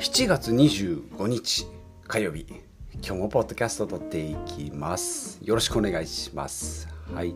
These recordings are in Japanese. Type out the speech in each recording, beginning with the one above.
7月25日火曜日。今日もポッドキャストを撮っていきます。よろしくお願いします。はい。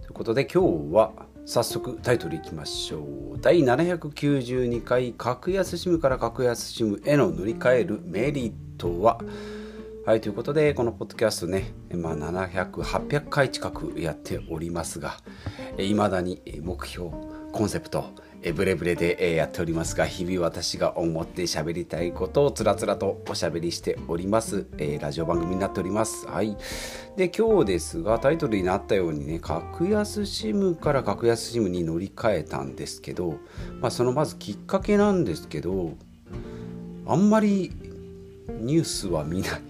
ということで今日は早速タイトルいきましょう。第792回格安 SIM から格安 SIM への乗り換えるメリットは？はいということでこのポッドキャストね、まあ、700800回近くやっておりますがいまだに目標コンセプトえブレブレで、えやっておりますが日々私が思って喋りたいことをつらつらとおしゃべりしております、えー、ラジオ番組になっております。はい。で今日ですがタイトルになったようにね格安 SIM から格安 SIM に乗り換えたんですけど、まあ、そのまずきっかけなんですけどあんまりニュースは見ない。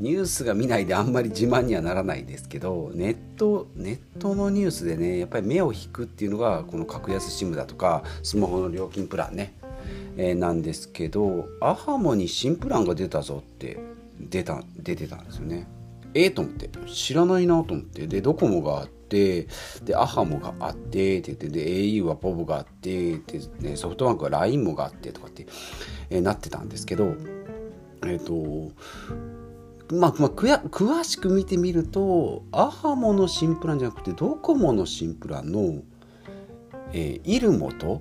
ニュースが見ないであんまり自慢にはならないですけどネットネットのニュースでねやっぱり目を引くっていうのがこの格安 SIM だとかスマホの料金プランね、えー、なんですけどアハモに新プランが出たぞって出た出てたんですよね。ええー、と思って知らないなと思ってでドコモがあってでアハモがあってって言ってで au はポボがあってで、ね、ソフトバンクは LINE もがあってとかって、えー、なってたんですけどえっ、とまあ、まあ、詳しく見てみるとアハモの新プランじゃなくてドコモの新プランの、えー、イルモと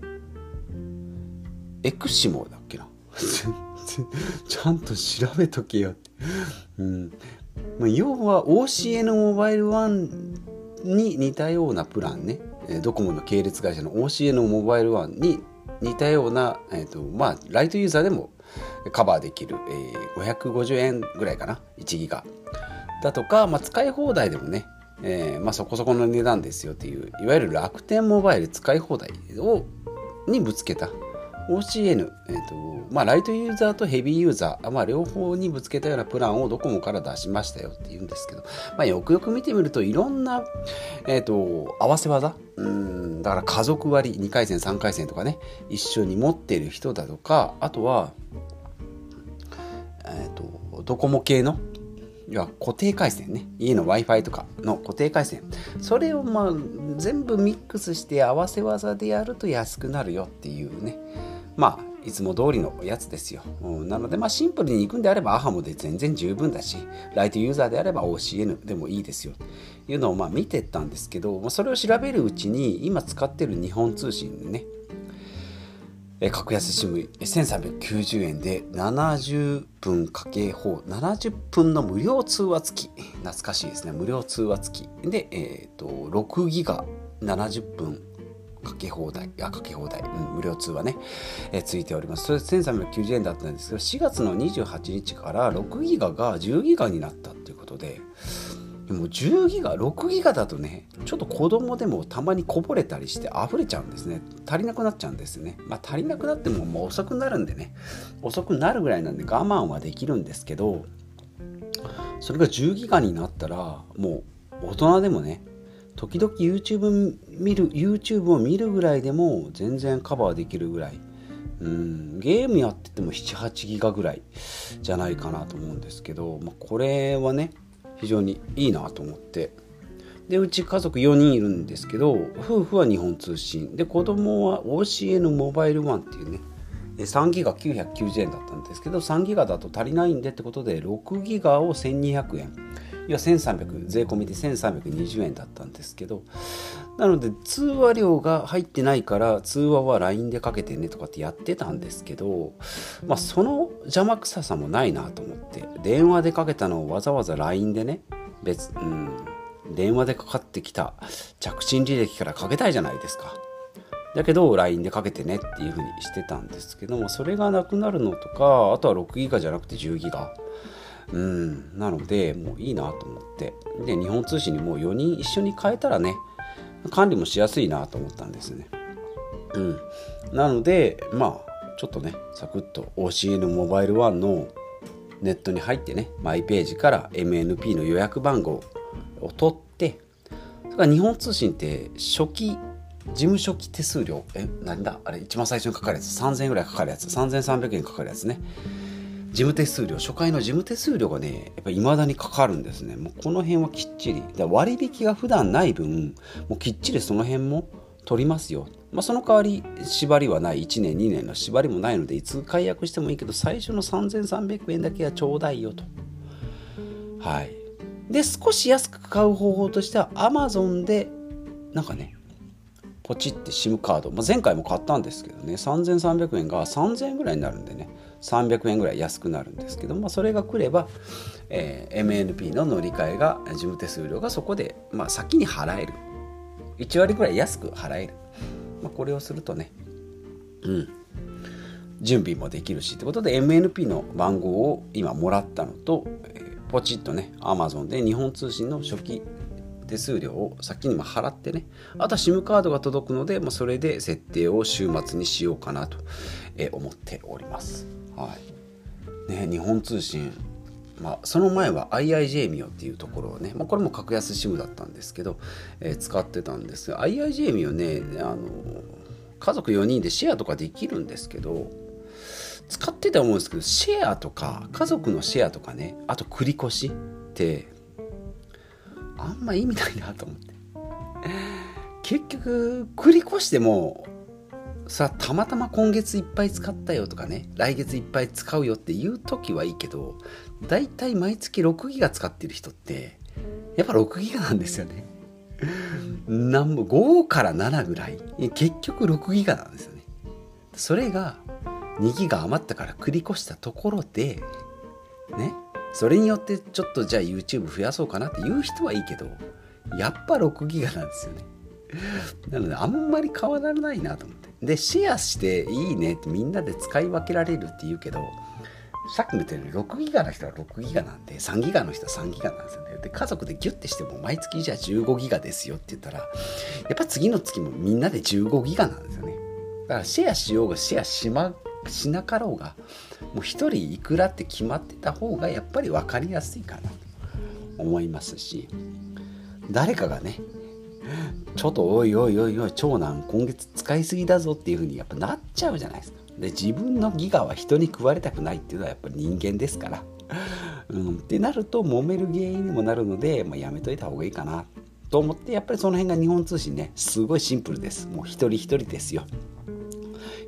エクシモだっけな。ちゃんと調べとけよ。って、うん。まあ、要は OCN モバイル1に似たようなプランね。ドコモの系列会社の OCN モバイル1に似たような、えーとまあ、ライトユーザーでもカバーできる、えー、550円ぐらいかな1ギガ。だとか、まあ、使い放題でもね、えーまあ、そこそこの値段ですよっていういわゆる楽天モバイル使い放題をにぶつけた。OCN、えーとまあ、ライトユーザーとヘビーユーザー、まあ、両方にぶつけたようなプランをドコモから出しましたよっていうんですけど、まあ、よくよく見てみるといろんな、えーと、合わせ技うんだから家族割2回戦3回戦とかね一緒に持っている人だとかあとはドコモ系の要は固定回線ね。家の w i f i とかの固定回線。それをまあ全部ミックスして合わせ技でやると安くなるよっていうね。まあいつも通りのやつですよ、うん、なのでまあシンプルに行くんであればアハモで全然十分だしライトユーザーであれば OCN でもいいですよ。というのをまあ見てったんですけどそれを調べるうちに今使ってる日本通信ね格安 SIM1390 円で70分かけ放70分の無料通話付き。懐かしいですね。無料通話付き。で、えーと、6ギガ70分かけ放題。あかけ放題、うん、無料通話ね、えー、ついております。それ1390円だったんですけど4月の28日から6ギガが10ギガになったっていうことでもう10ギガ6ギガだとねちょっと子供でもたまにこぼれたりして溢れちゃうんですね。足りなくなっちゃうんですね。まあ足りなくなってももう遅くなるんでね。遅くなるぐらいなんで我慢はできるんですけどそれが10ギガになったらもう大人でもね時々 YouTube 見る YouTube を見るぐらいでも全然カバーできるぐらい。うんゲームやってても78ギガぐらいじゃないかなと思うんですけど、まあ、これはね非常にいいなと思って。でうち家族4人いるんですけど夫婦は日本通信。で子供は OCN モバイルワンっていうね。3ギガ990円だったんですけど3ギガだと足りないんでってことで6ギガを1200円。いや1300税込みで1320円だったんですけどなので通話料が入ってないから通話は LINE でかけてねとかってやってたんですけど、まあ、その邪魔くささもないなと思って電話でかけたのをわざわざ LINE でね別、うん、電話でかかってきた着信履歴からかけたいじゃないですか。だけど LINE でかけてねっていうふうにしてたんですけどもそれがなくなるのとかあとは6ギガじゃなくて10ギガうんなのでもういいなと思ってで日本通信にもう4人一緒に変えたらね管理もしやすいなと思ったんですね。うん、なのでまあちょっとねサクッと OCN モバイル1のネットに入ってねマイページから MNP の予約番号を取ってだから日本通信って初期事務初期手数料えなんだ？あれ一番最初にかかるやつ。3000円ぐらいかかるやつ。3300円かかるやつね。事務手数料初回の事務手数料がねやっぱり未だにかかるんですね。もうこの辺はきっちり。だ割引が普段ない分もうきっちりその辺も取りますよ。まあ、その代わり縛りはない。1年2年の縛りもないのでいつ解約してもいいけど最初の3300円だけはちょうだいよと。はい。で少し安く買う方法としては Amazon でなんかねポチって SIM カード、まあ、前回も買ったんですけどね。3300円が3000円ぐらいになるんでね。300円ぐらい安くなるんですけど、まあ、それが来れば、えー、MNP の乗り換えが事務手数料がそこで、まあ、先に払える。1割ぐらい安く払える、まあ、これをするとねうん。準備もできるしってことで MNP の番号を今もらったのと、えー、ポチッとね Amazon で日本通信の初期手数料を先に払ってねあとは SIM カードが届くので、まあ、それで設定を週末にしようかなと思っております。はいね、日本通信まあ、その前は IIJ ミオっていうところをね、まあ、これも格安 SIM だったんですけど、えー、使ってたんですが IIJ ミオねあの家族4人でシェアとかできるんですけど使ってたと思うんですけどシェアとか家族のシェアとかねあと繰り越しってあんま意味ないなと思って。結局繰り越してもさたまたま今月いっぱい使ったよとかね来月いっぱい使うよっていう時はいいけどだいたい毎月6ギガ使ってる人ってやっぱ6ギガなんですよね。なんぼ5から7ぐらい。結局6ギガなんですよね。それが2ギガ余ったから繰り越したところでねそれによってちょっとじゃあ YouTube 増やそうかなっていう人はいいけどやっぱ6ギガなんですよね。なのであんまり変わらないなと思って。でシェアしていいねってみんなで使い分けられるって言うけどさっきも言ったように6ギガの人は6ギガなんで3ギガの人は3ギガなんですよね。で家族でギュッてしても毎月じゃあ15ギガですよって言ったらやっぱ次の月もみんなで15ギガなんですよね。だからシェアしようがシェアしましなかろうがもう1人いくらって決まってた方がやっぱり分かりやすいかなと思いますし誰かがねちょっとおいおいおいおい長男今月使いすぎだぞっていうふうにやっぱなっちゃうじゃないですか。で自分のギガは人に食われたくないっていうのはやっぱり人間ですから。うん、ってなると揉める原因にもなるので、まあ、やめといた方がいいかなと思ってやっぱりその辺が日本通信ねすごいシンプルです。もう一人一人ですよ。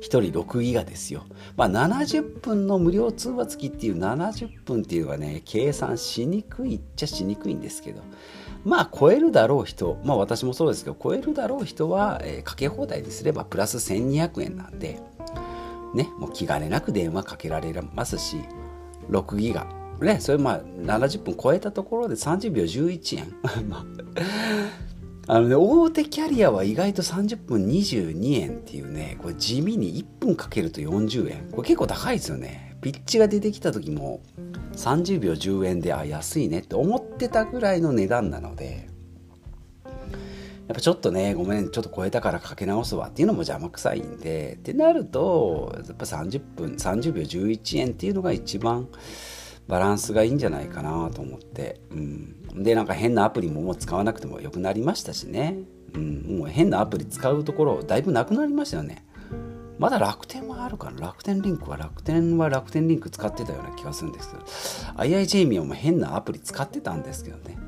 1人6ギガですよ。まあ、70分の無料通話付きっていう70分っていうのはね、計算しにくいっちゃしにくいんですけど、まあ、超えるだろう人、まあ私もそうですけど、超えるだろう人は、えー、かけ放題にすればプラス1200円なんで、ね、もう気兼ねなく電話かけられますし、6ギガ。ね、それまあ70分超えたところで30秒11円。あのね、大手キャリアは意外と30分22円っていうね、これ地味に1分かけると40円。これ結構高いですよね。ピッチが出てきた時も30秒10円で、あ、安いねって思ってたぐらいの値段なので、やっぱちょっとね、ごめん、ちょっと超えたからかけ直すわっていうのも邪魔くさいんで、ってなると、やっぱ30分、30秒11円っていうのが一番バランスがいいんじゃないかなと思って、うん、でなんか変なアプリももう使わなくてもよくなりましたしね、うん、もう変なアプリ使うところだいぶなくなりましたよね。まだ楽天はあるかな。楽天リンクは楽天は楽天リンク使ってたような気がするんですけど。IIJ ミオも変なアプリ使ってたんですけどね。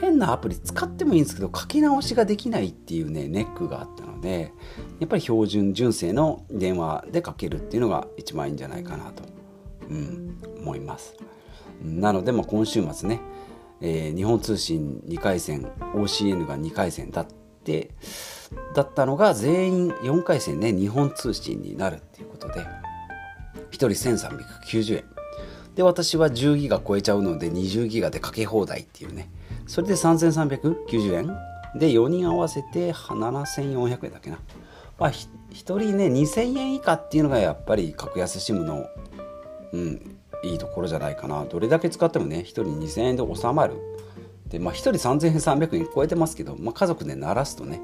変なアプリ使ってもいいんですけど書き直しができないっていうねネックがあったのでやっぱり標準純正の電話でかけるっていうのが一番いいんじゃないかなと、うん、思います。なので、まあ、今週末ねえー、日本通信2回戦 OCN が2回戦だってだったのが全員4回戦ね日本通信になるっていうことで1人1390円。で私は10ギガ超えちゃうので20ギガでかけ放題っていうね。それで3390円。で4人合わせて7400円だっけな。まあ1人ね2000円以下っていうのがやっぱり格安 SIM のうんいいところじゃないかな。どれだけ使ってもね1人2000円で収まる。でまあ1人3300円超えてますけど、まあ、家族で鳴らすとね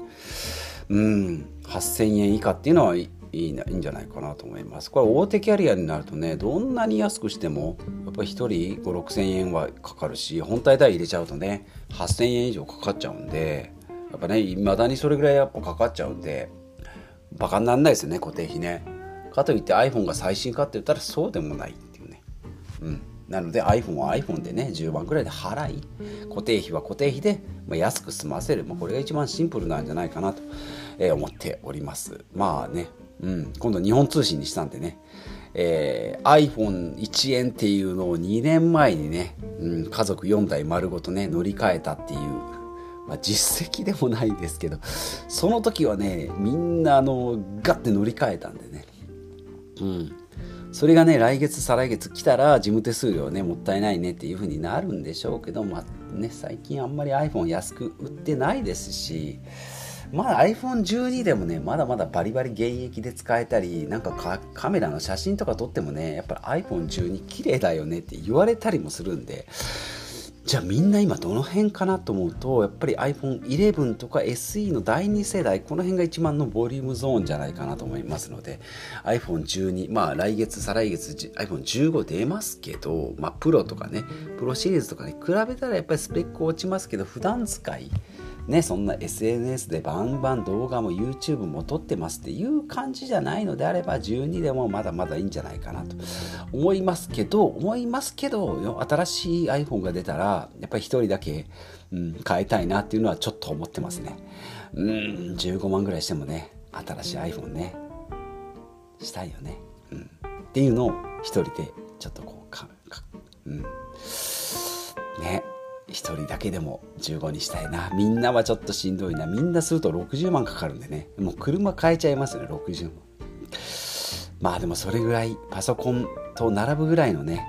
うん8000円以下っていうのはいいいいんじゃないかなと思います。これ大手キャリアになるとねどんなに安くしてもやっぱり1人5 6 0 0 0円はかかるし本体代入れちゃうとね8000円以上かかっちゃうんでやっぱねいまだにそれぐらいやっぱかかっちゃうんでバカにならないですよね固定費ね。かといって iPhone が最新かって言ったらそうでもないっていうん、なので iPhone は iPhone でね10万くらいで払い固定費は固定費で、まあ、安く済ませる、まあ、これが一番シンプルなんじゃないかなとえー、思っております。まあね、うん、今度日本通信にしたんでね。えー、iPhone1 円っていうのを2年前にね、うん、家族4台丸ごとね乗り換えたっていう、まあ、実績でもないですけどその時はねみんなあのガッて乗り換えたんで、うん、それがね来月再来月来たら事務手数料ねもったいないねっていう風になるんでしょうけど、まあね、最近あんまり iPhone 安く売ってないですしまだ iPhone12 でもねまだまだバリバリ現役で使えたりなんかカメラの写真とか撮ってもねやっぱり iPhone12 綺麗だよねって言われたりもするんでじゃあみんな今どの辺かなと思うとやっぱり iPhone11 とか SE の第2世代この辺が一番のボリュームゾーンじゃないかなと思いますので iPhone12 まあ来月再来月 iPhone15 出ますけどまあプロとかねプロシリーズとかに比べたらやっぱりスペック落ちますけど普段使いね、そんな SNS でバンバン動画も YouTube も撮ってますっていう感じじゃないのであれば12でもまだまだいいんじゃないかなと思いますけど思いますけど新しい iPhone が出たらやっぱり1人だけ、うん、変えたいなっていうのはちょっと思ってますね。うん15万ぐらいしてもね新しい iPhone ねしたいよね、うん、っていうのを1人でちょっとこうかかうん。ね。1人だけでも15にしたいな。みんなはちょっとしんどいな。みんなすると60万かかるんでね。もう車買えちゃいますよね60万。まあでもそれぐらいパソコンと並ぶぐらいのね。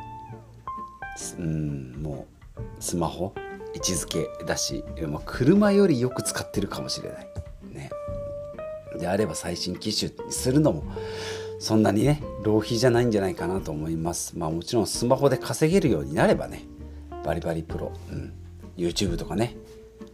うんもうスマホ位置づけだしもう車よりよく使ってるかもしれない。ね。であれば最新機種にするのもそんなにね浪費じゃないんじゃないかなと思います。まあもちろんスマホで稼げるようになればね。バリバリプロ、うん、YouTube とかね。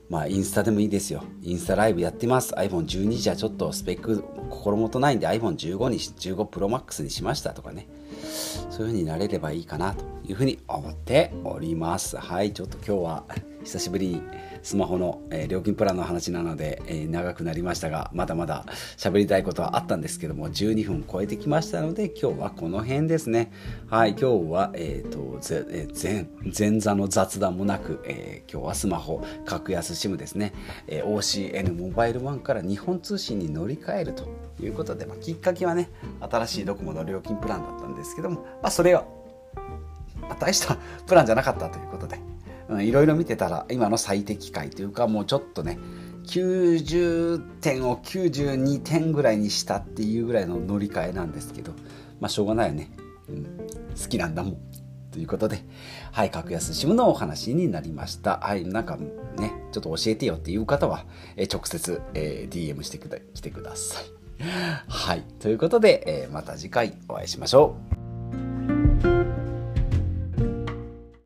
まあインスタでもいいですよ。インスタライブやってます。iPhone12 じゃちょっとスペック心もとないんで iPhone15 に15 Pro Max にしましたとかね。そういう風になれればいいかなというふうに思っております。はいちょっと今日は久しぶりにスマホの、えー、料金プランの話なので、えー、長くなりましたがまだまだ喋りたいことはあったんですけども12分超えてきましたので今日はこの辺ですね。はい今日は、えーとぜえー、前前座の雑談もなく、え、今日はスマホ格安 SIM ですね、え、OCN モバイルワンから日本通信に乗り換えると。いうことで、まあ、きっかけはね新しいドコモの料金プランだったんですけども、まあ、それは大したプランじゃなかったということでいろいろ見てたら今の最適解というかもうちょっとね90点を92点ぐらいにしたっていうぐらいの乗り換えなんですけどまあしょうがないよね、うん、好きなんだもんということではい格安 SIM のお話になりました。はいなんかねちょっと教えてよっていう方は、え直接、えー、DM してきてください。はい。ということで、えー、また次回お会いしましょう。